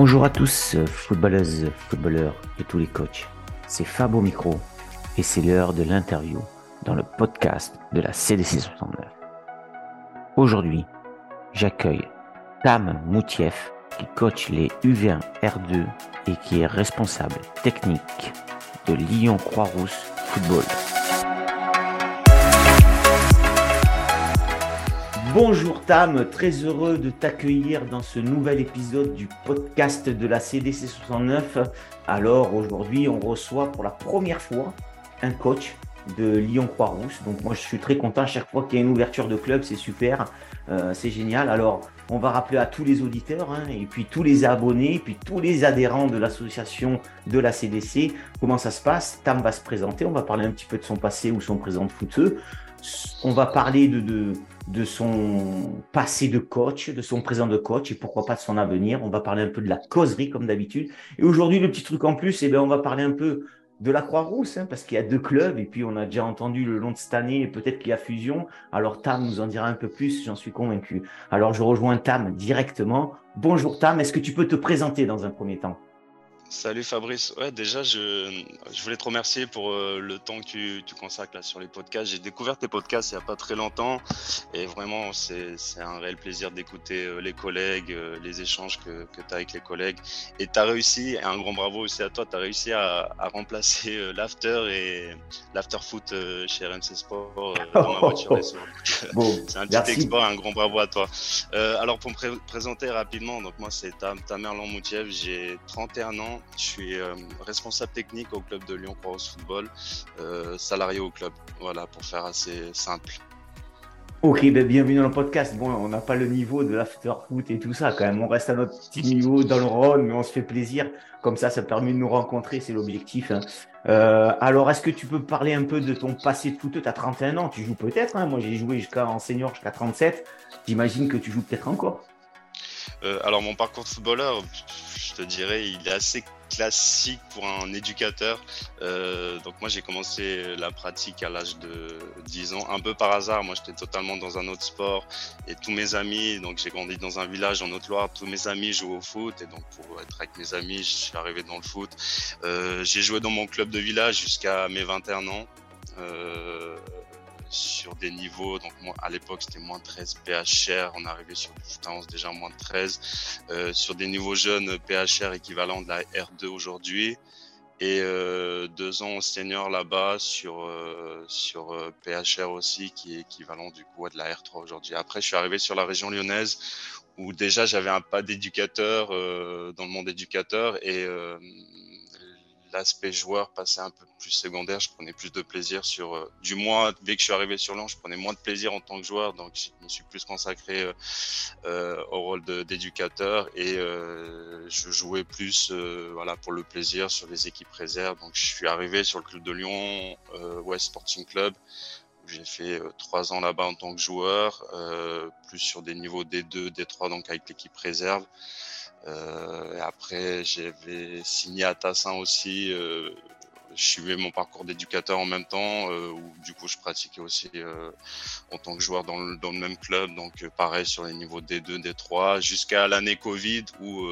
Bonjour à tous, footballeuses, footballeurs et tous les coachs. C'est Fab au micro et c'est l'heure de l'interview dans le podcast de la CDC 69. Aujourd'hui, j'accueille Tam Moutieff qui coach les U20 R2 et qui est responsable technique de Lyon Croix-Rousse Football. Bonjour Tam, très heureux de t'accueillir dans ce nouvel épisode du podcast de la CDC 69. Alors aujourd'hui, on reçoit pour la première fois un coach de Lyon Croix-Rousse. Donc moi, je suis très content chaque fois qu'il y a une ouverture de club, c'est super, euh, c'est génial. Alors on va rappeler à tous les auditeurs hein, et puis tous les abonnés, et puis tous les adhérents de l'association de la CDC, comment ça se passe? Tam va se présenter, on va parler un petit peu de son passé ou son présent de footeux. On va parler de, de, son passé de coach, de son présent de coach et pourquoi pas de son avenir. On va parler un peu de la causerie comme d'habitude. Et aujourd'hui, le petit truc en plus, eh bien, on va parler un peu de la Croix-Rousse, hein, parce qu'il y a deux clubs, et puis on a déjà entendu le long de cette année, peut-être qu'il y a fusion. Alors Tam nous en dira un peu plus, j'en suis convaincu. Alors je rejoins Tam directement. Bonjour Tam, est-ce que tu peux te présenter dans un premier temps? Salut Fabrice. Ouais, déjà, je, je voulais te remercier pour euh, le temps que tu, tu consacres là, sur les podcasts. J'ai découvert tes podcasts il n'y a pas très longtemps et vraiment, c'est un réel plaisir d'écouter euh, les collègues, euh, les échanges que, que tu as avec les collègues. Et tu as réussi, et un grand bravo aussi à toi, tu as réussi à, à remplacer l'after et l'after foot chez RMC Sport dans ma voiture. bon, c'est un petit exploit, un grand bravo à toi. alors, pour me présenter rapidement, donc moi, c'est Tamerlan Moutiev, j'ai 31 ans. Je suis euh, responsable technique au club de Lyon Croix Football, euh, salarié au club. Voilà, pour faire assez simple. Ok, ben bienvenue dans le podcast. Bon, on n'a pas le niveau de l'after foot et tout ça quand même. On reste à notre petit niveau dans le Rhône, mais on se fait plaisir. Comme ça, ça permet de nous rencontrer, c'est l'objectif. Hein. Euh, alors, est-ce que tu peux parler un peu de ton passé de foot? Tu as 31 ans, tu joues peut-être. Hein. Moi, j'ai joué jusqu'à en senior jusqu'à 37. J'imagine que tu joues peut-être encore. Euh, alors mon parcours de footballeur, je te dirais, il est assez classique pour un éducateur. Euh, donc moi j'ai commencé la pratique à l'âge de 10 ans, un peu par hasard. Moi j'étais totalement dans un autre sport et tous mes amis, donc j'ai grandi dans un village en Haute-Loire, tous mes amis jouent au foot et donc pour être avec mes amis, je suis arrivé dans le foot. Euh, j'ai joué dans mon club de village jusqu'à mes 21 ans. Euh, sur des niveaux, donc moi à l'époque c'était moins 13 PHR, on arrivait sur putain, déjà moins 13, euh, sur des niveaux jeunes PHR équivalent de la R2 aujourd'hui, et euh, deux ans senior là-bas sur euh, sur euh, PHR aussi qui est équivalent du coup à de la R3 aujourd'hui. Après je suis arrivé sur la région lyonnaise où déjà j'avais un pas d'éducateur euh, dans le monde éducateur. Et l'aspect joueur passait un peu plus secondaire. Je prenais plus de plaisir sur, euh, du moins, dès que je suis arrivé sur Lyon, je prenais moins de plaisir en tant que joueur. Donc, je me suis plus consacré euh, euh au rôle d'éducateur et je jouais plus, voilà, pour le plaisir sur les équipes réserves. Donc, je suis arrivé sur le club de Lyon, West Sporting Club. J'ai fait trois ans là-bas en tant que joueur, plus sur des niveaux D2, D3, donc avec l'équipe réserve. Euh, après, j'avais signé à Tassin aussi. Euh, je suivais mon parcours d'éducateur en même temps, euh, où du coup je pratiquais aussi en tant que joueur dans le, dans le même club, donc pareil sur les niveaux D2, D3, jusqu'à l'année Covid où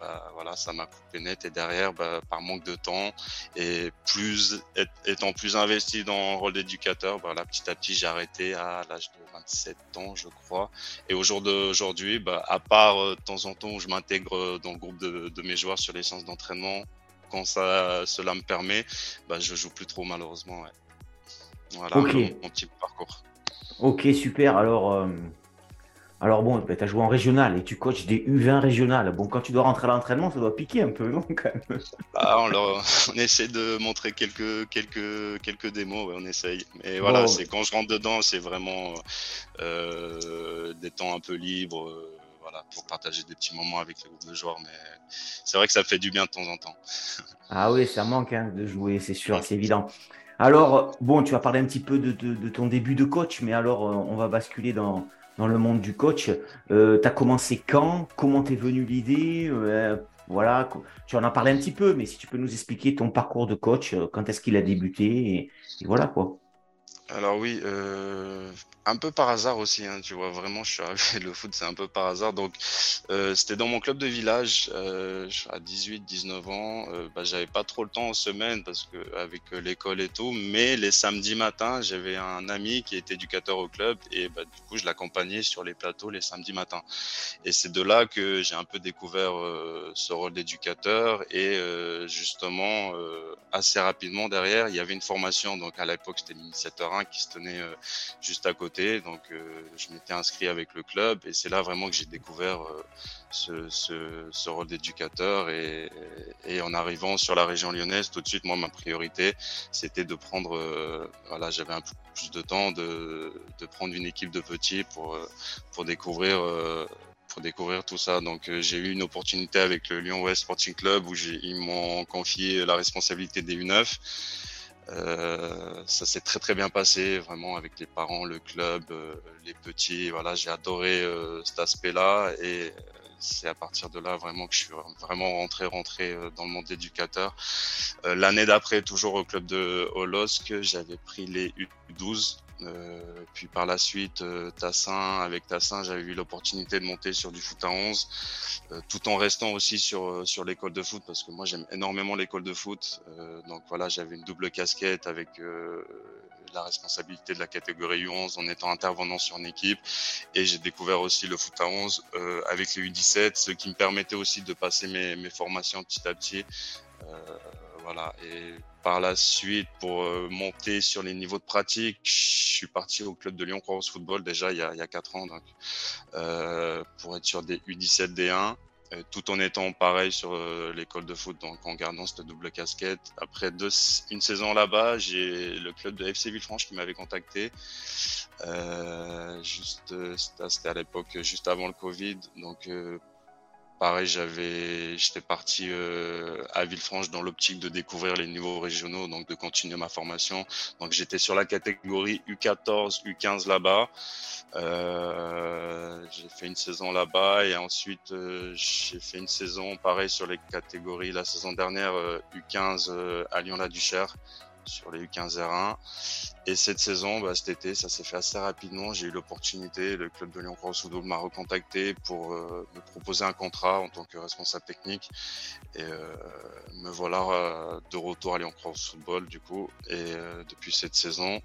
bah, voilà, ça m'a coupé net et derrière, bah, par manque de temps et plus étant plus investi dans le rôle d'éducateur, bah, là, petit à petit, j'ai arrêté à l'âge de 27 ans, je crois. Et au jour d'aujourd'hui, bah, à part euh, de temps en temps où je m'intègre dans le groupe de, de, mes joueurs sur les séances d'entraînement, quand ça, cela me permet, bah, je joue plus trop malheureusement. Ouais. Voilà mon petit parcours. Ok, super. Alors, euh, alors bon, tu as joué en régional et tu coaches des U20 régionales. Bon, quand tu dois rentrer à l'entraînement, ça doit piquer un peu, non quand même? Bah, on, leur, on, essaie de montrer quelques, quelques, quelques démos, ouais, on essaye. Mais voilà, bon, c'est quand je rentre dedans, c'est vraiment euh, des temps un peu libres. Euh, voilà, pour partager des petits moments avec les groupes de joueurs. Mais c'est vrai que ça fait du bien de temps en temps. ah oui, ça manque hein, de jouer, c'est sûr, c'est évident. Alors, bon, tu vas parler un petit peu de, de, de ton début de coach, mais alors euh, on va basculer dans, dans le monde du coach. Euh, tu as commencé quand? Comment t'es venu l'idée? Euh, Voilà, tu en as parlé un petit peu, mais si tu peux nous expliquer ton parcours de coach, euh, quand est-ce qu'il a débuté et, voilà quoi. Alors oui, euh, un peu par hasard aussi, hein, tu vois, vraiment, je suis arrivé, le foot, c'est un peu par hasard. Donc, euh, c'était dans mon club de village, euh, à 18, 19 ans. Bah, j'avais pas trop le temps en semaine parce que avec l'école et tout, mais les samedis matins, j'avais un ami qui était éducateur au club et bah, du coup, je l'accompagnais sur les plateaux les samedis matins. Et c'est de là que j'ai un peu découvert ce rôle d'éducateur et justement, assez rapidement derrière, il y avait une formation. Donc, à l'époque, c'était l'initiateur 1 qui se tenait juste à côté. Donc, je m'étais inscrit avec le club et c'est là vraiment que j'ai découvert ce, ce, rôle d'éducateur et, en arrivant sur la région lyonnaise, tout de suite, moi, ma priorité, c'était de prendre, euh, voilà, j'avais un peu plus de temps, de, prendre une équipe de petits pour, pour découvrir. Euh, pour découvrir tout ça. Donc j'ai eu une opportunité avec le Lyon West Sporting Club où ils m'ont confié la responsabilité des U9 euh, ça s'est très très bien passé, vraiment avec les parents, le club, euh, les petits. Voilà, j'ai adoré euh, cet aspect-là et c'est à partir de là vraiment que je suis vraiment rentré rentré dans le monde éducateur. L'année d'après, toujours au club de Holosk, j'avais pris les U12 euh, puis par la suite, euh, Tassin, avec Tassin, j'avais eu l'opportunité de monter sur du foot à 11, euh, tout en restant aussi sur, sur l'école de foot, parce que moi j'aime énormément l'école de foot. donc voilà, j'avais une double casquette avec la responsabilité de la catégorie U11 en étant intervenant sur une équipe. Et j'ai découvert aussi le foot à 11 avec les U17, ce qui me permettait aussi de passer mes, mes formations petit à petit. Et par la suite, pour euh, monter sur les niveaux de pratique, je suis parti au club de Lyon Croix Football déjà il y a, il y a 4 ans, euh, pour être sur des U17 D1, euh, tout en étant pareil sur l'école de foot, donc en gardant cette double casquette. Après une saison là-bas, j'ai le club de FC Villefranche qui m'avait contacté. Juste, c'était à l'époque juste avant le Covid, donc Pareil, j'avais, j'étais parti euh, à Villefranche dans l'optique de découvrir les niveaux régionaux, donc de continuer ma formation. Donc j'étais sur la catégorie U14, U15 là-bas. Euh, j'ai fait une saison là-bas et ensuite euh, j'ai fait une saison pareil sur les catégories. La saison dernière U15 à Lyon-la-Duchère sur les U15 R1. Et cette saison, bah, cet été, ça s'est fait assez rapidement. J'ai eu l'opportunité, le club de Lyon Cross m'a recontacté pour euh, me proposer un contrat en tant que responsable technique. Et euh, me voilà euh, de retour à Lyon Cross Football, du coup. Et depuis cette saison,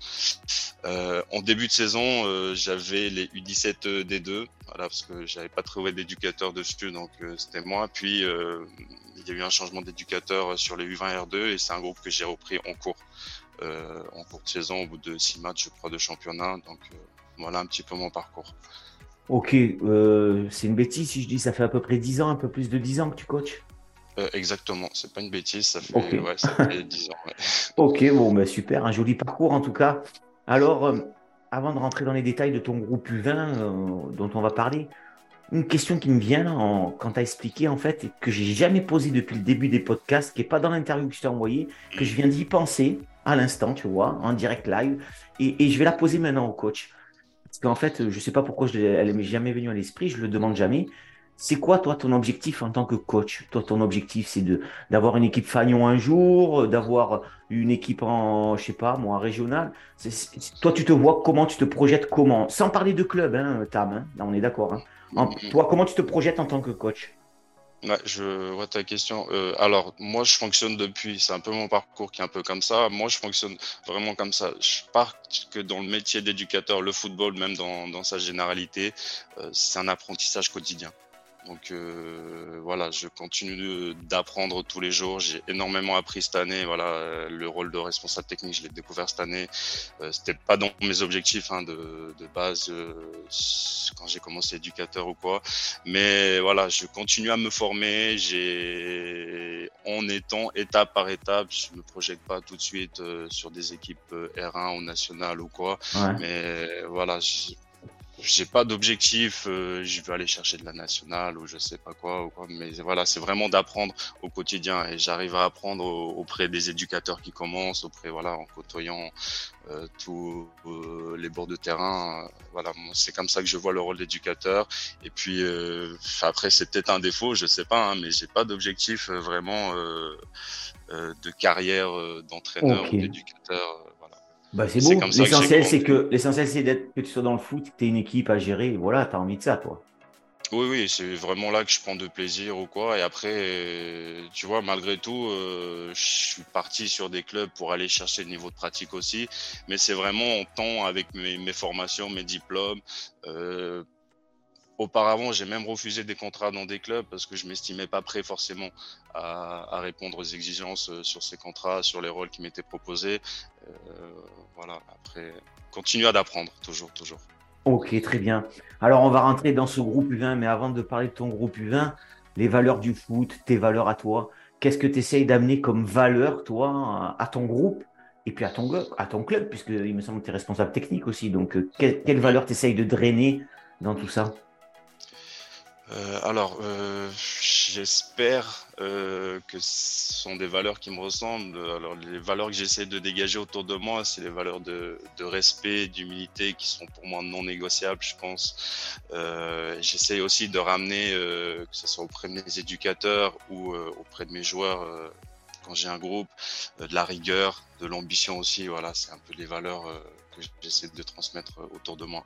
en début de saison, j'avais les U17 D2, voilà, parce que j'avais pas trouvé d'éducateur dessus, donc c'était moi. Puis il y a eu un changement d'éducateur sur les U20 R2 et c'est un groupe que j'ai repris en cours. Euh, en cours de saison au bout de six matchs, je crois, de championnat. Donc euh, voilà un petit peu mon parcours. Ok, euh, c'est une bêtise si je dis ça fait à peu près 10 ans, un peu plus de 10 ans que tu coaches? Exactement, c'est pas une bêtise, ça fait, ouais, ça fait 10 ans. ok, bon, bah, super, un joli parcours en tout cas. Alors, avant de rentrer dans les détails de ton groupe U20 dont on va parler, une question qui me vient en, quand tu as expliqué, en fait, et que j'ai jamais posée depuis le début des podcasts, qui n'est pas dans l'interview que je t'ai envoyée, que je viens d'y penser à l'instant, tu vois, en direct live, et, je vais la poser maintenant au coach. Parce qu'en fait, je ne sais pas pourquoi je, elle m'est jamais venue à l'esprit, je le demande jamais. C'est quoi, toi, ton objectif en tant que coach? Toi, ton objectif, c'est de d'avoir une équipe Fagnon un jour, d'avoir une équipe en, je sais pas, moi, régional. toi, tu te vois comment, tu te projettes comment? Sans parler de club, hein, Tam, hein, là, on est d'accord. Hein. Mm-hmm. toi, comment tu te projettes en tant que coach? Je vois ta question. Euh, alors, moi, je fonctionne depuis, c'est un peu mon parcours qui est un peu comme ça. Moi, je fonctionne vraiment comme ça. Je pars que dans le métier d'éducateur, le football, même dans, dans sa généralité, euh, c'est un apprentissage quotidien. Donc euh, voilà, je continue d'apprendre tous les jours. J'ai énormément appris cette année. Voilà, euh, le rôle de responsable technique, je l'ai découvert cette année. Euh, C'était pas dans mes objectifs hein, de, de, base euh, quand j'ai commencé éducateur ou quoi. Mais voilà, je continue à me former. J'ai, en étant étape par étape, je me projette pas tout de suite sur des équipes R1 ou nationales ou quoi. Mais voilà, j'ai pas d'objectif, euh, je vais aller chercher de la nationale ou je sais pas quoi, ou quoi mais voilà, c'est vraiment d'apprendre au quotidien et j'arrive à apprendre auprès des éducateurs qui commencent, auprès voilà, en côtoyant euh, tous euh, les bords de terrain. voilà, c'est comme ça que je vois le rôle d'éducateur. Et puis après, c'est peut-être un défaut, je sais pas, hein, mais j'ai pas d'objectif vraiment de carrière d'entraîneur ou d'éducateur. Bah, c'est beau. L'essentiel, c'est que l'essentiel, c'est d'être que tu sois dans le foot, que tu aies une équipe à gérer. Voilà, tu as envie de ça, toi. Oui, oui, c'est vraiment là que je prends de plaisir ou quoi. Et après, tu vois, malgré tout, euh, je suis parti sur des clubs pour aller chercher le niveau de pratique aussi. Mais c'est vraiment en temps avec mes, formations, mes diplômes. Euh, auparavant, j'ai même refusé des contrats dans des clubs parce que je m'estimais pas prêt forcément à, répondre aux exigences euh, sur ces contrats, sur les rôles qui m'étaient proposés. voilà, après, continue à d'apprendre, toujours, toujours. Ok, très bien. Alors, on va rentrer dans ce groupe U20, mais avant de parler de ton groupe U20, les valeurs du foot, tes valeurs à toi, qu'est-ce que tu essayes d'amener comme valeur, toi, à ton groupe et puis à ton, à ton club, puisqu'il me semble que tu es responsable technique aussi. Donc, euh, quelle, quelle valeur tu essayes de drainer dans tout ça? Euh, alors, euh, j'espère euh, que ce sont des valeurs qui me ressemblent. Alors, les valeurs que j'essaie de dégager autour de moi, c'est les valeurs de, de respect, d'humilité qui sont pour moi non négociables, je pense. J'essaie aussi de ramener, que ce soit auprès de mes éducateurs ou auprès de mes joueurs, quand j'ai un groupe, de la rigueur, de l'ambition aussi. Voilà, c'est un peu les valeurs que j'essaie de transmettre autour de moi.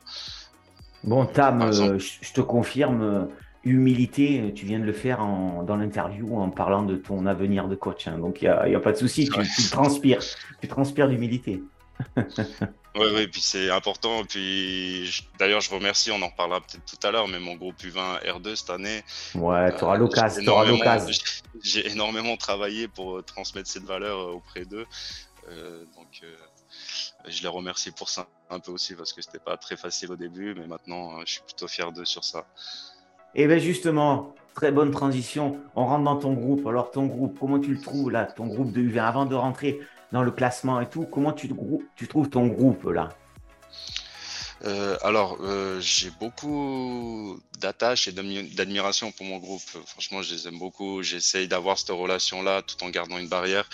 Bon, Tam, je te confirme humilité, tu viens de le faire dans l'interview en parlant de ton avenir de coach. Hein. donc, il n'y a, pas de souci, tu, transpires, tu transpires d'humilité. oui, oui, puis c'est important. Puis d'ailleurs, je remercie, on en reparlera peut-être tout à l'heure, mais mon groupe U20 R2 cette année. Ouais, tu auras euh, l'occasion. J'ai énormément travaillé pour transmettre cette valeur euh, auprès d'eux. Euh, donc, je les remercie pour ça un peu aussi parce que c'était pas très facile au début, mais maintenant, je suis plutôt fier d'eux sur ça. Et eh bien justement, très bonne transition. On rentre dans ton groupe. Alors ton groupe, comment tu le trouves là, ton groupe de U20 Avant de rentrer dans le classement et tout, comment tu, trouves ton groupe là? Euh, alors, euh, j'ai beaucoup d'attache et d'admiration pour mon groupe. Franchement, je les aime beaucoup. J'essaye d'avoir cette relation-là tout en gardant une barrière.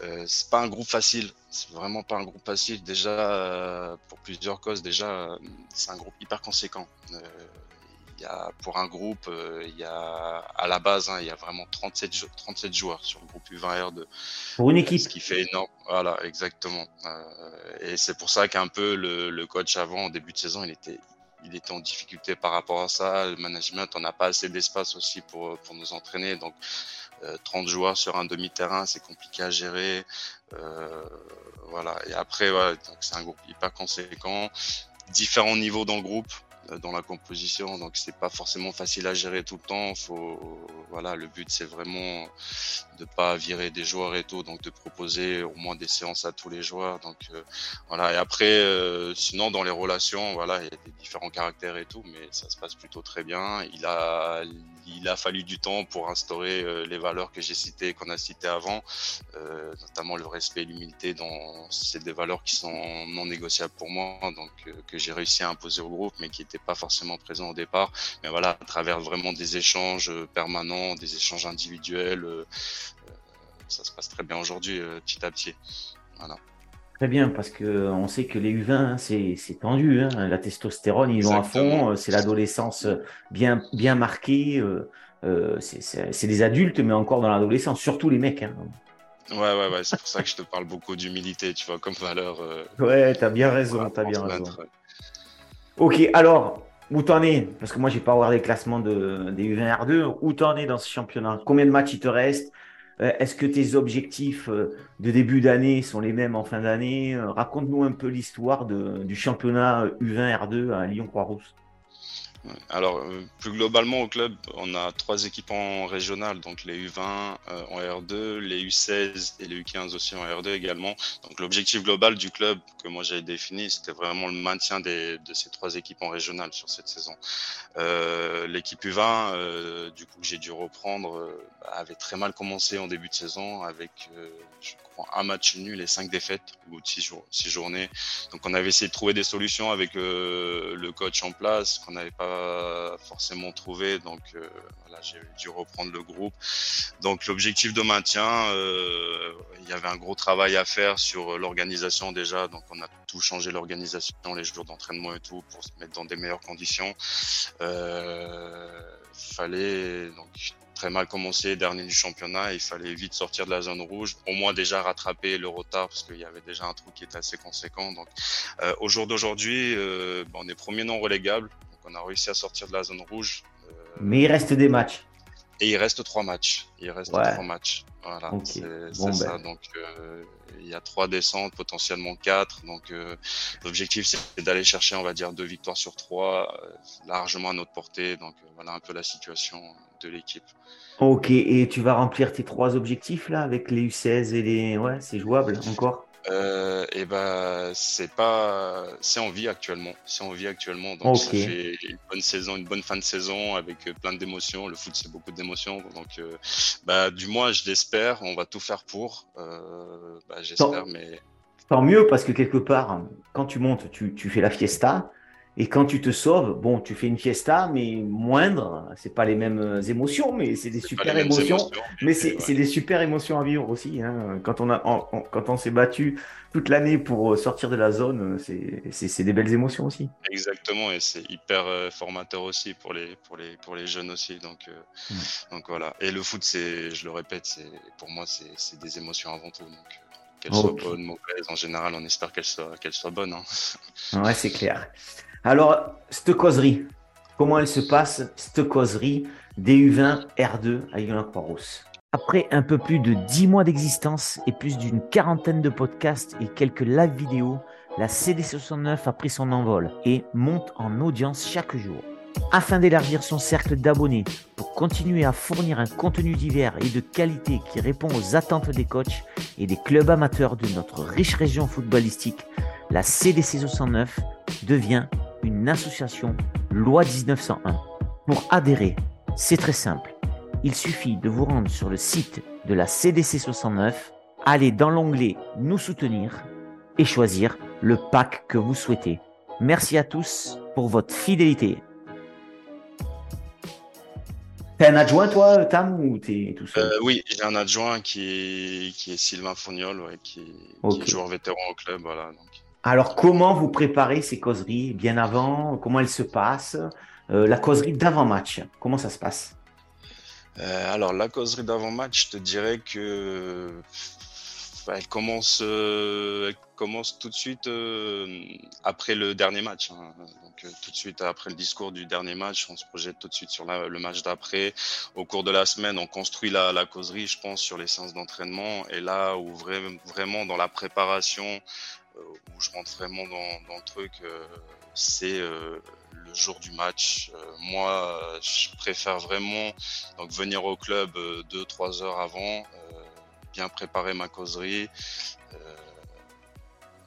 Euh, c'est pas un groupe facile. C'est vraiment pas un groupe facile. Déjà, euh, pour plusieurs causes. Déjà, c'est un groupe hyper conséquent pour un groupe, euh, il y a à la base, hein, il y a vraiment 37, 37 joueurs sur le groupe U20R2. Pour une équipe. Ce qui fait énorme. Voilà, exactement. Euh, et c'est pour ça qu'un peu le, coach avant, au début de saison, il était, il était en difficulté par rapport à ça. Le management, on n'a pas assez d'espace aussi pour, pour nous entraîner. Donc, 30 euh, joueurs sur un demi-terrain, c'est compliqué à gérer. voilà. Et après, c'est un groupe hyper conséquent. Différents niveaux dans le groupe. Euh, dans la composition, donc c'est pas forcément facile à gérer tout le temps. Faut, voilà, le but c'est vraiment de pas virer des joueurs et tout, donc de proposer au moins des séances à tous les joueurs. Donc euh, voilà. Et après, euh, sinon dans les relations, voilà, il y a des différents caractères et tout, mais ça se passe plutôt très bien. Il a, il a fallu du temps pour instaurer les valeurs que j'ai citées, qu'on a citées avant, notamment le respect et l'humilité. Dans c'est des valeurs qui sont non négociables pour moi, donc que j'ai réussi à imposer au groupe, mais qui pas forcément présent au départ. Mais voilà, à travers vraiment des échanges euh, permanents, des échanges individuels, euh, euh, ça se passe très bien aujourd'hui, petit à petit. Voilà. Très bien, parce que on sait que les U20, hein, c'est tendu. Hein. La testostérone, ils vont à fond. C'est l'adolescence bien, bien marquée. c'est des adultes, mais encore dans l'adolescence, surtout les mecs. Hein. Ouais, ouais, ouais. C'est pour ça que je te parle beaucoup d'humilité, tu vois, comme valeur. ouais, t'as bien raison, t'as bien raison. Ok, alors, où t'en es? Parce que moi, j'ai pas regardé le classement de, des U20 R2. Où t'en es dans ce championnat? Combien de matchs il te reste? Euh, Est-ce que tes objectifs euh, de début d'année sont les mêmes en fin d'année? Euh, Raconte-nous un peu l'histoire du championnat U20 R2 à Lyon-Croix-Rousse. Alors, euh, plus globalement au club, on a trois équipes en régional, donc les U20 euh, en R2, les U16 et les U15 aussi en R2 également. Donc, l'objectif global du club que moi j'avais défini, c'était vraiment le maintien des, de ces trois équipes en régional sur cette saison. Euh, L'équipe U20, euh, du coup, que j'ai dû reprendre, euh, avait très mal commencé en début de saison avec, je crois, un match nul et cinq défaites au bout de six, jours, six journées. Donc, on avait essayé de trouver des solutions avec le coach en place qu'on n'avait pas forcément trouvé. Donc euh, voilà, j'ai dû reprendre le groupe. Donc l'objectif de maintien, euh, il y avait un gros travail à faire sur l'organisation déjà. Donc on a tout changé l'organisation, les jours d'entraînement et tout pour se mettre dans des meilleures conditions. Euh, fallait donc après mal commencé, dernier du championnat, il fallait vite sortir de la zone rouge, au moins déjà rattraper le retard parce qu'il y avait déjà un trou qui était assez conséquent. Donc, euh, au jour d'aujourd'hui, euh, on est premier non relégable, donc on a réussi à sortir de la zone rouge. Euh, Mais il reste des matchs. Et il reste trois matchs. Il reste trois matchs. Voilà, c'est ça. Ben. Donc, euh, il y a trois descentes, potentiellement quatre. Donc, euh, l'objectif, c'est d'aller chercher, on va dire, deux victoires sur trois, euh, largement à notre portée. Donc, voilà un peu la situation de l'équipe. Ok, et tu vas remplir tes trois objectifs là avec les U16 et les. Ouais, c'est jouable encore? Euh, et ben c'est pas c'est en vie actuellement. C'est en vie actuellement. Donc ça fait une bonne saison une bonne fin de saison avec euh, plein d'émotions. Le foot c'est beaucoup d'émotions. Donc euh, bah du moins je l'espère. On va tout faire pour. Euh, bah, j'espère mais tant mieux parce que quelque part quand tu montes tu, tu fais la fiesta et quand tu te sauves, bon, tu fais une fiesta, mais moindre. C'est pas les mêmes euh, émotions, mais c'est des super émotions. mais c'est des super émotions à vivre aussi. Hein. Quand on a, quand on s'est battu toute l'année pour euh, sortir de la zone, c'est des belles émotions aussi. Exactement, et c'est hyper euh, formateur aussi pour les pour les pour les jeunes aussi. Donc donc voilà. Et le foot, c'est, je le répète, c'est pour moi, c'est des émotions avant tout. Donc qu'elles soient bonnes, mauvaises, en général, on espère qu'elles soient qu'elles soient bonnes. Hein. Ouais, c'est clair. Alors, cette causerie, comment elle se passe, cette causerie DU20 R2 à Yolande Croix-Rousse Après un peu plus de 10 mois d'existence et plus d'une quarantaine de podcasts et quelques live vidéos, la CD69 a pris son envol et monte en audience chaque jour. Afin d'élargir son cercle d'abonnés pour continuer à fournir un contenu divers et de qualité qui répond aux attentes des coachs et des clubs amateurs de notre riche région footballistique, la CDC 69 devient une association loi 1901. Pour adhérer, c'est très simple. Il suffit de vous rendre sur le site de la CDC 69, aller dans l'onglet Nous soutenir et choisir le pack que vous souhaitez. Merci à tous pour votre fidélité. T'es un adjoint, toi, Tam, ou t'es tout seul? Euh, Oui, j'ai un adjoint qui est, qui est Sylvain Fourniol, qui, est joueur vétéran au club. Voilà, donc. Alors, comment vous préparez ces causeries bien avant? Comment elles se passent? Euh, La causerie d'avant-match, comment ça se passe? Euh, Alors, la causerie d'avant-match, je te dirais que elle commence, euh, commence tout de suite après le dernier match. Hein. Donc, tout de suite après le discours du dernier match, on se projette tout de suite sur le match d'après. Au cours de la semaine, on construit la, la causerie, je pense, sur les séances d'entraînement. Et là où vraiment dans la préparation, où je rentre vraiment dans, le truc, euh, c'est euh, le jour du match. moi, je préfère vraiment venir au club deux trois heures avant, bien préparer ma causerie.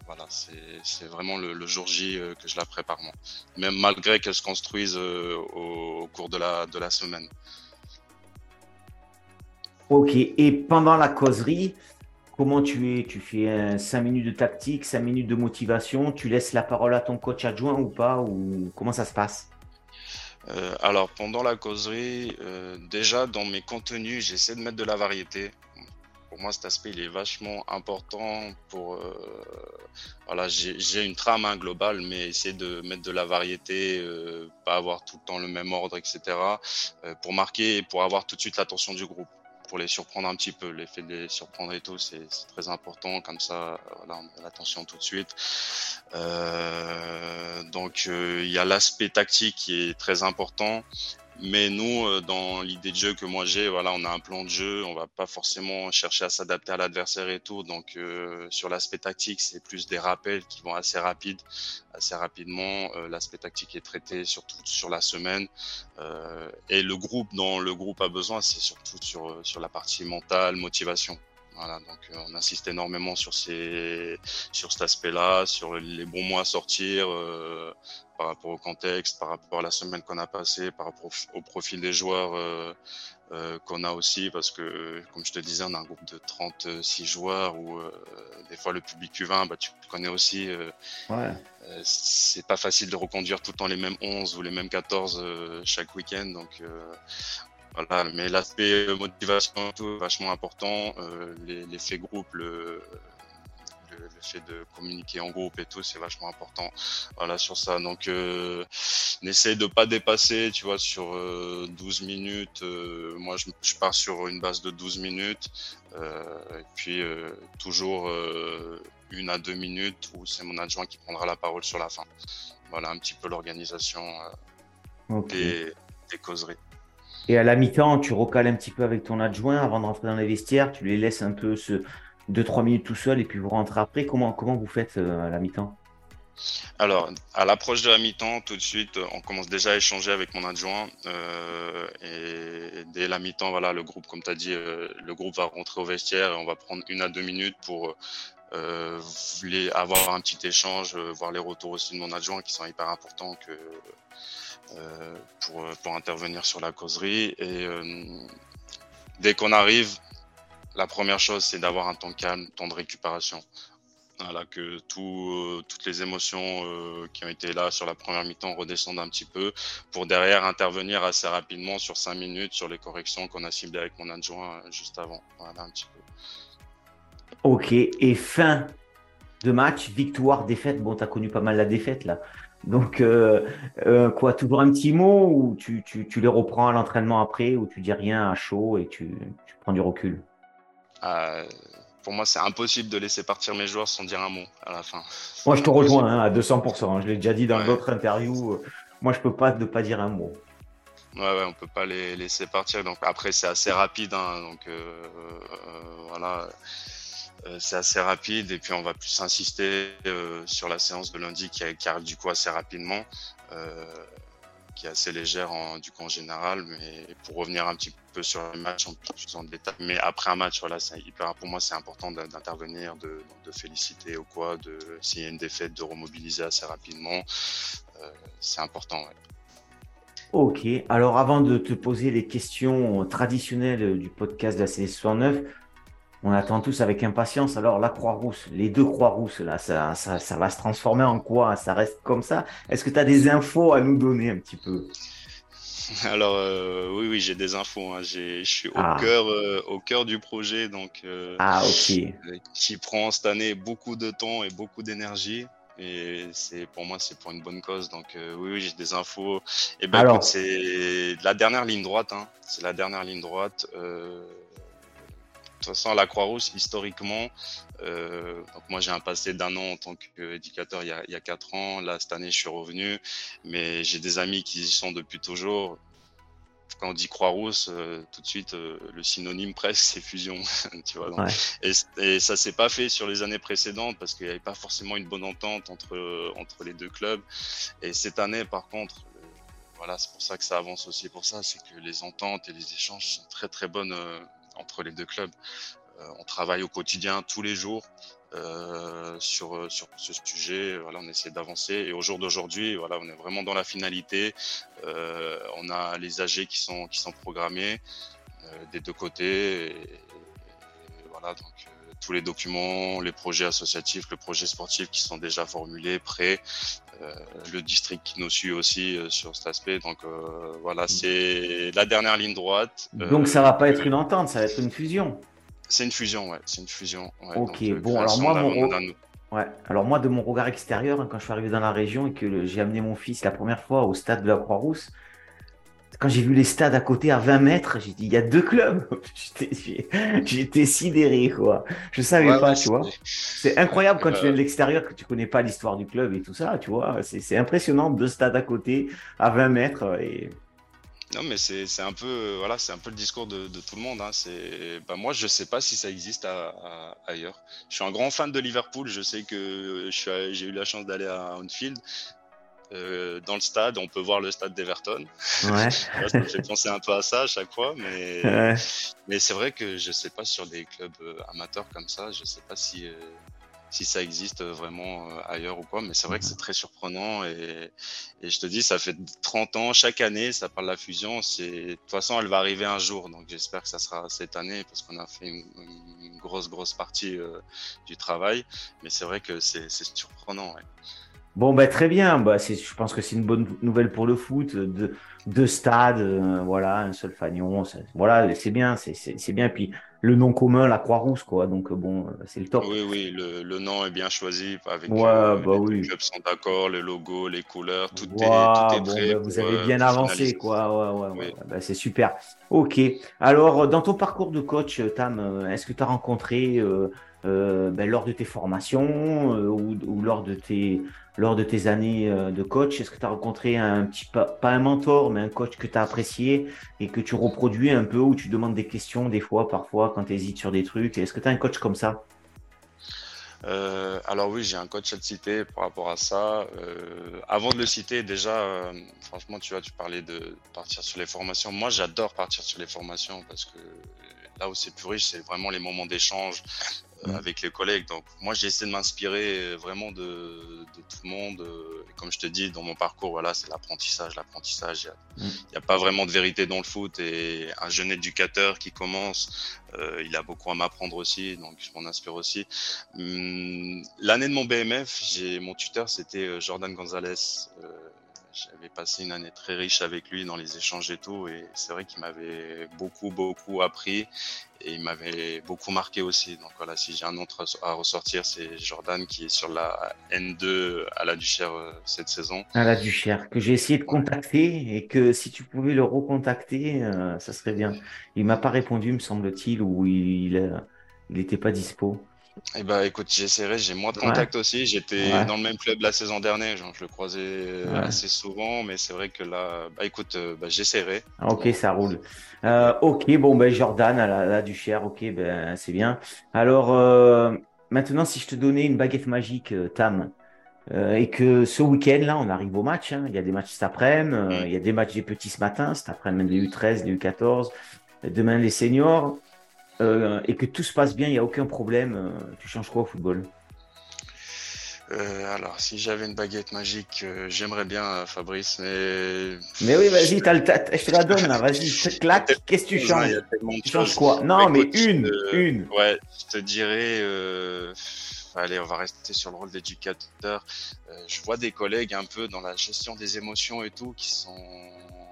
voilà, c'est vraiment le, jour J que je la prépare moi, même malgré qu'elle se construise au, cours de la semaine. Ok, et pendant la causerie, Comment tu es? Tu fais 5 minutes de tactique, 5 minutes de motivation, tu laisses la parole à ton coach adjoint ou pas? Ou Comment ça se passe? Euh, alors pendant la causerie, euh, déjà dans mes contenus, j'essaie de mettre de la variété. Pour moi, cet aspect il est vachement important. Euh, j'ai une trame hein, globale, mais essayer de mettre de la variété, pas avoir tout le temps le même ordre, etc. pour marquer et pour avoir tout de suite l'attention du groupe pour les surprendre un petit peu. L'effet de les surprendre et tout, c'est très important. Comme ça, voilà, on a l'attention tout de suite. Euh, donc, euh, il y a l'aspect tactique qui est très important. Mais nous, euh, dans l'idée de jeu que moi j'ai, voilà, on a un plan de jeu, on va pas forcément chercher à s'adapter à l'adversaire et tout. Donc euh, sur l'aspect tactique, c'est plus des rappels qui vont assez rapides, assez rapidement. Euh, l'aspect tactique est traité surtout sur la semaine. et le groupe, dont le groupe a besoin, c'est surtout sur sur la partie mentale, motivation. Voilà, donc on insiste énormément sur ces, sur cet aspect-là, sur les bons mois à sortir, par rapport au contexte, par rapport à la semaine qu'on a passée, par rapport au profil des joueurs euh, euh, qu'on a aussi, parce que, comme je te disais, on a un groupe de 36 joueurs où euh, des fois le public U20, bah, tu connais aussi, ouais. c'est pas facile de reconduire tout le temps les mêmes 11 ou les mêmes 14 chaque week-end, donc voilà, mais l'aspect motivation tout vachement important, l'effet groupe, le, le, fait de communiquer en groupe et tout, c'est vachement important. Voilà, sur ça. Donc, euh, n'essaie de pas dépasser, tu vois, sur 12 minutes. moi, je, je, pars sur une base de 12 minutes. et puis, toujours une à deux minutes où c'est mon adjoint qui prendra la parole sur la fin. Voilà un petit peu l'organisation des, des causeries. Et à la mi-temps, tu recales un petit peu avec ton adjoint avant de rentrer dans les vestiaires. Tu les laisses un peu ce 2-3 minutes tout seul et puis vous rentrez après. Comment, comment vous faites euh, à la mi-temps? Alors, à l'approche de la mi-temps, tout de suite, on commence déjà à échanger avec mon adjoint. Euh, et dès la mi-temps, voilà, le groupe, comme tu as dit, euh, le groupe va rentrer au vestiaire et on va prendre une à deux minutes pour avoir un petit échange, voir les retours aussi de mon adjoint qui sont hyper importants que pour, pour, intervenir sur la causerie. Et dès qu'on arrive, la première chose, c'est d'avoir un temps calme, temps de récupération. Voilà, que euh, toutes les émotions qui ont été là sur la première mi-temps redescendent un petit peu pour derrière intervenir assez rapidement sur cinq minutes sur les corrections qu'on a ciblées avec mon adjoint juste avant. Voilà, un. Ok, et fin de match, victoire, défaite. Bon, tu as connu pas mal la défaite là. Donc, euh, euh, quoi, toujours un petit mot ou tu, les reprends à l'entraînement après ou tu dis rien à chaud et tu, prends du recul? euh, Pour moi, c'est impossible de laisser partir mes joueurs sans dire un mot à la fin. Moi, je te rejoins hein, à 200%. Hein. je l'ai déjà dit dans d'autres interviews. Moi, je peux pas ne pas dire un mot. Ouais, ouais, on peut pas les laisser partir. Donc après, c'est assez rapide. Hein, donc voilà. Euh, c'est assez rapide et puis on va plus insister euh, sur la séance de lundi qui, arrive du coup assez rapidement, euh, qui est assez légère en, du coup général, mais pour revenir un petit peu sur le match en plus en détail. Mais après un match, voilà, pour moi c'est important d'intervenir, de, féliciter ou quoi, de s'il y a une défaite, de remobiliser assez rapidement, c'est important. Ok, alors avant de te poser les questions traditionnelles du podcast de la CS69, on attend tous avec impatience. Alors, la Croix-Rousse, les deux Croix-Rousses, là, ça, ça, va se transformer en quoi? Ça reste comme ça? Est-ce que tu as des infos à nous donner un petit peu? Alors euh, oui, oui, j'ai des infos. Hein. Je suis au ah. cœur, euh, au cœur du projet, donc euh, ah ok. qui prend cette année beaucoup de temps et beaucoup d'énergie. Et c'est pour moi, c'est pour une bonne cause. Donc oui, oui j'ai des infos. Et ben, c'est la dernière ligne droite. Hein. C'est la dernière ligne droite toute façon, la Croix-Rouge, historiquement, euh, donc moi j'ai un passé d'un an en tant qu'éducateur il, il, y a quatre ans. Là, cette année, je suis revenu, mais j'ai des amis qui y sont depuis toujours. Quand on dit Croix-Rousse, euh, tout de suite, euh, le synonyme presque, c'est fusion. tu vois, donc. et, et, ça s'est pas fait sur les années précédentes parce qu'il n'y avait pas forcément une bonne entente entre, entre les deux clubs. Et cette année, par contre, voilà, c'est pour ça que ça avance aussi pour ça, c'est que les ententes et les échanges sont très très bonnes entre les deux clubs. Euh, on travaille au quotidien tous les jours euh, sur, euh, sur ce sujet. Voilà, on essaie d'avancer. Et au jour d'aujourd'hui, voilà, on est vraiment dans la finalité. on a les AG qui sont, qui sont programmés des deux côtés. Voilà, donc tous les documents, les projets associatifs, le projet sportif qui sont déjà formulés, prêts. le district qui nous suit aussi sur cet aspect. Donc voilà, mm. c'est la dernière ligne droite. Donc ça va pas être une entente, ça va être une fusion. C'est une fusion, ouais. C'est une fusion. ok, bon, alors moi, ouais. alors moi, de mon regard extérieur, hein, quand je suis arrivé dans la région et que j'ai amené mon fils la première fois au stade de la Croix-Rousse, quand j'ai vu les stades à côté à 20 mètres, j'ai dit, il y a deux clubs. J'étais sidéré, quoi. Je savais pas, tu vois. C'est incroyable quand tu viens de l'extérieur, que tu connais pas l'histoire du club et tout ça, tu vois. C'est impressionnant, deux stades à côté, à 20 mètres. Et non, mais c'est un peu euh, voilà, c'est un peu le discours de, tout le monde. Hein. C'est bah, moi, je sais pas si ça existe ailleurs. Je suis un grand fan de Liverpool. Je sais que j'ai eu la chance d'aller à Anfield. Euh, dans le stade, on peut voir le stade d'Everton. Ouais. ça me fait penser un peu à ça à chaque fois, mais mais c'est vrai que je sais pas sur des clubs euh, amateurs comme ça, je sais pas si si ça existe vraiment euh, ailleurs ou quoi. Mais c'est vrai que c'est très surprenant et, et, je te dis, ça fait 30 ans, chaque année, ça parle de la fusion. De toute façon, elle va arriver un jour. Donc j'espère que ça sera cette année parce qu'on a fait une, grosse, grosse partie euh, du travail. Mais c'est vrai que c'est surprenant. Bon, ben, très bien. Bah, je pense que c'est une bonne nouvelle pour le foot. De, deux stades, euh, voilà, un seul fanion. Voilà, c'est bien, c'est bien. Puis le nom commun, la Croix-Rousse, quoi. Donc, bon, c'est le top. Oui, oui, le, nom est bien choisi. Avec, ouais, bah, oui. Les clubs sont d'accord, le logo, les couleurs, tout, est, tout est, prêt. Ben, vous avez bien avancé, quoi. Ouais, ouais, ouais. Ben, c'est super. Ok. Alors, dans ton parcours de coach, Tam, est-ce que tu as rencontré euh, euh, ben, lors de tes formations ou, ou, lors de tes lors de tes années euh, de coach Est-ce que tu as rencontré un petit, pas, un mentor, mais un coach que tu as apprécié et que tu reproduis un peu, ou tu demandes des questions des fois, parfois, quand tu hésites sur des trucs? Est-ce que tu as un coach comme ça? Euh, alors oui, j'ai un coach à te citer par rapport à ça. Euh, avant de le citer, déjà, franchement, tu vois, tu parlais de partir sur les formations. Moi, j'adore partir sur les formations parce que là où c'est plus riche, c'est vraiment les moments d'échange, euh, avec les collègues. Donc moi j'ai essayé de m'inspirer euh, vraiment de, de, tout le monde. Euh, et comme je te dis, dans mon parcours, voilà, c'est l'apprentissage, l'apprentissage. Il n'y a, a, pas vraiment de vérité dans le foot. Et un jeune éducateur qui commence, euh, il a beaucoup à m'apprendre aussi, donc je m'en inspire aussi. Hum, l'année de mon BMF, j'ai mon tuteur, c'était Jordan Gonzalez. Euh, j'avais passé une année très riche avec lui dans les échanges et tout, et c'est vrai qu'il m'avait beaucoup, beaucoup appris et il m'avait beaucoup marqué aussi. Donc voilà, si j'ai un autre à ressortir, c'est Jordan qui est sur la N2 à la Duchère euh, cette saison. À la Duchère, que j'ai essayé de contacter et que si tu pouvais le recontacter, euh, ça serait bien. Il m'a pas répondu, me semble-t-il, ou il n'était pas dispo. Eh ben, écoute, j'essaierai. J'ai moins de contacts aussi. J'étais dans le même club la saison dernière. je le croisais assez souvent, mais c'est vrai que là, bah, écoute, euh, bah, j'essaierai. Ok, ça roule. Euh, ok, bon, ben, Jordan à la, du Duchère, ok, ben, c'est bien. Alors, euh, maintenant, si je te donnais une baguette magique, Tam, et que ce week-end, là, on arrive au match. Hein. il y a des matchs cet après-midi, mm. il y a des matchs des petits ce matin, cet après-midi, les U13, les U14, demain, les seniors. Euh, et que tout se passe bien, il n'y a aucun problème, euh, tu changes quoi au football? Euh, alors, si j'avais une baguette magique, j'aimerais bien, Fabrice, mais. Mais oui, vas-y, je te la donne là, vas-y, claque, qu'est-ce que tu changes? Tu changes quoi? Non, mais une, une. Ouais, je te dirais. Allez, on va rester sur le rôle d'éducateur. je vois des collègues un peu dans la gestion des émotions et tout qui sont,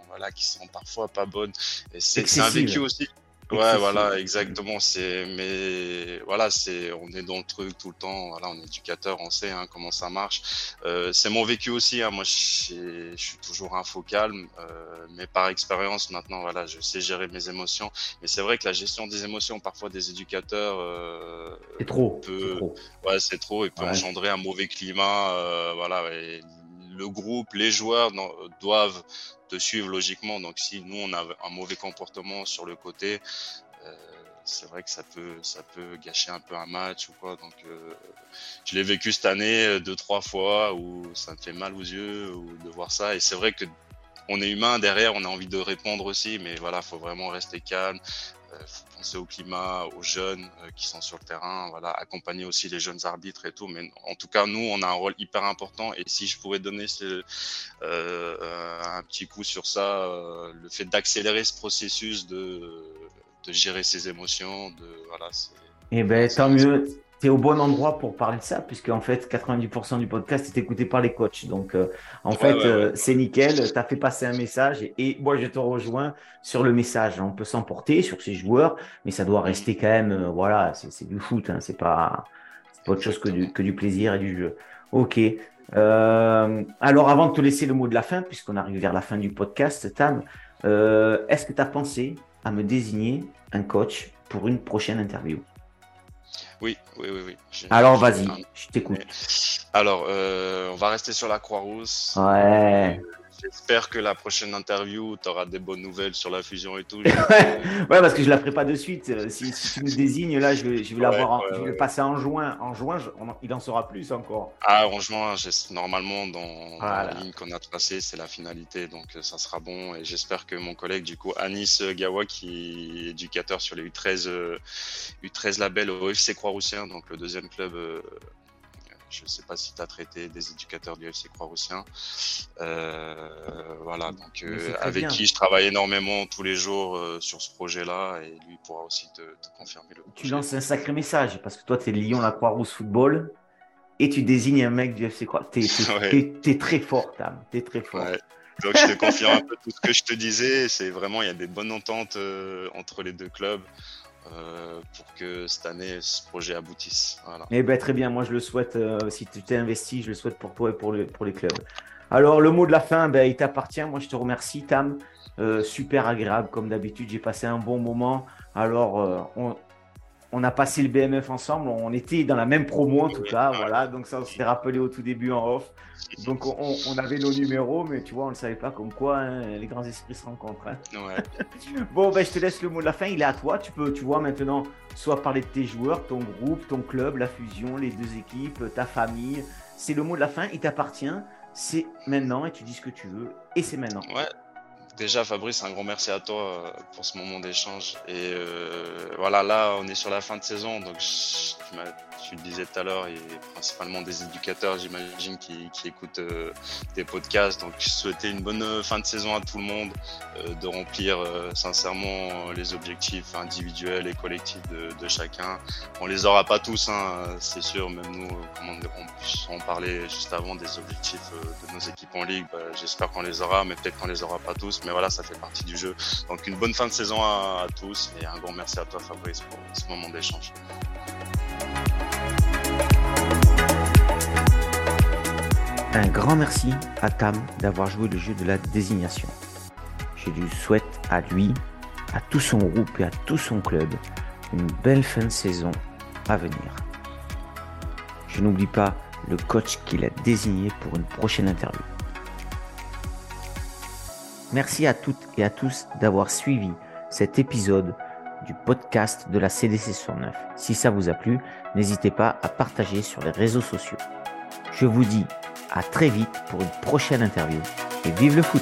voilà, qui sont parfois pas bonnes. Et c'est un vécu aussi. Ouais, voilà, exactement. C'est, mais voilà, c'est, on est dans le truc tout le temps. Voilà, on est éducateur, on sait hein, comment ça marche. Euh, c'est mon vécu aussi. Hein. Moi, je suis toujours un faux calme, euh, mais par expérience maintenant, voilà, je sais gérer mes émotions. Mais c'est vrai que la gestion des émotions, parfois des éducateurs, euh, c'est trop. trop. Ouais, c'est trop. Et peut engendrer un mauvais climat. Euh, voilà. Et, le groupe, les joueurs doivent te suivre logiquement. Donc si nous on a un mauvais comportement sur le côté, euh, c'est vrai que ça peut ça peut gâcher un peu un match ou quoi. Donc euh, je l'ai vécu cette année euh, deux trois fois où ça me fait mal aux yeux ou de voir ça. Et c'est vrai que on est humain derrière, on a envie de répondre aussi, mais voilà, faut vraiment rester calme, euh, penser au climat, aux jeunes euh, qui sont sur le terrain, voilà, accompagner aussi les jeunes arbitres et tout. Mais en tout cas, nous, on a un rôle hyper important. Et si je pouvais donner euh, un petit coup sur ça, le fait d'accélérer ce processus de, de gérer ses émotions, de voilà, c'est. Eh ben, tant mieux au bon endroit pour parler de ça, puisque en fait, 90% du podcast est écouté par les coachs. Donc, euh, en fait, euh, c'est nickel. Tu as fait passer un message et, moi, je te rejoins sur le message. On peut s'emporter sur ces joueurs, mais ça doit rester quand même, euh, voilà, c'est du foot. Hein, c'est pas, pas autre chose que du, que du plaisir et du jeu. Ok. alors, avant de te laisser le mot de la fin, puisqu'on arrive vers la fin du podcast, Tam, est-ce que tu as pensé à me désigner un coach pour une prochaine interview? Oui, oui, oui. oui. Alors vas-y, je t'écoute. Alors, euh, on va rester sur la Croix-Rousse. Ouais. J'espère que la prochaine interview, tu auras des bonnes nouvelles sur la fusion et tout. ouais, parce que je la ferai pas de suite. Euh, si, tu me désignes, là, je vais, je vais, je vais le passer en juin. En juin, il en sera plus encore. Ah, en juin, normalement, dans, la ligne qu'on a tracée, c'est la finalité. Donc, euh, ça sera bon. Et j'espère que mon collègue, du coup, Anis Gawa, qui est éducateur sur les U13, U13 labels au FC Croix-Roussien, donc le deuxième club je ne sais pas si tu as traité des éducateurs du FC Croix-Roussien. Euh, voilà, donc euh, avec qui je travaille énormément tous les jours euh, sur ce projet-là et lui pourra aussi te, confirmer le Tu lances un sacré message parce que toi, tu es Lyon la Croix-Rousse Football et tu désignes un mec du FC Croix. Tu es, très fort, Tam. Tu es très fort. Donc je te confirme un peu tout ce que je te disais. C'est vraiment, il y a des bonnes ententes entre les deux clubs. Euh, pour que cette année ce projet aboutisse. Eh ben, très bien, moi je le souhaite, euh, si tu t'es investi, je le souhaite pour toi et pour, pour les clubs. Alors le mot de la fin, ben, il t'appartient, moi je te remercie Tam, super agréable comme d'habitude, j'ai passé un bon moment. Alors on, on a passé le BMF ensemble, on était dans la même promo en tout cas, voilà, donc ça on s'est rappelé au tout début en off. Donc on, avait nos numéros, mais tu vois, on ne savait pas comme quoi hein, les grands esprits se rencontrent. Hein. bon, ben, je te laisse le mot de la fin, il est à toi. Tu peux, tu vois, maintenant, soit parler de tes joueurs, ton groupe, ton club, la fusion, les deux équipes, ta famille. C'est le mot de la fin, il t'appartient. C'est maintenant et tu dis ce que tu veux. Et c'est maintenant. Ouais, Déjà, Fabrice, un grand merci à toi euh, pour ce moment d'échange. Et euh, voilà, là, on est sur la fin de saison, donc tu, tu le disais tout à l'heure, il y a principalement des éducateurs, j'imagine, qui, qui, écoutent euh, des podcasts. Donc, je souhaitais une bonne fin de saison à tout le monde, de remplir sincèrement les objectifs individuels et collectifs de, de chacun. On les aura pas tous, hein, c'est sûr. Même nous, comme on, on, parlait juste avant des objectifs de nos équipes en ligue, bah, j'espère qu'on les aura, mais peut-être qu'on les aura pas tous mais voilà, ça fait partie du jeu. Donc une bonne fin de saison à, tous et un grand merci à toi Fabrice pour ce moment d'échange. Un grand merci à Tam d'avoir joué le jeu de la désignation. Je lui souhaite à lui, à tout son groupe et à tout son club une belle fin de saison à venir. Je n'oublie pas le coach qu'il a désigné pour une prochaine interview. Merci à toutes et à tous d'avoir suivi cet épisode du podcast de la CDC 69. Si ça vous a plu, n'hésitez pas à partager sur les réseaux sociaux. Je vous dis à très vite pour une prochaine interview et vive le foot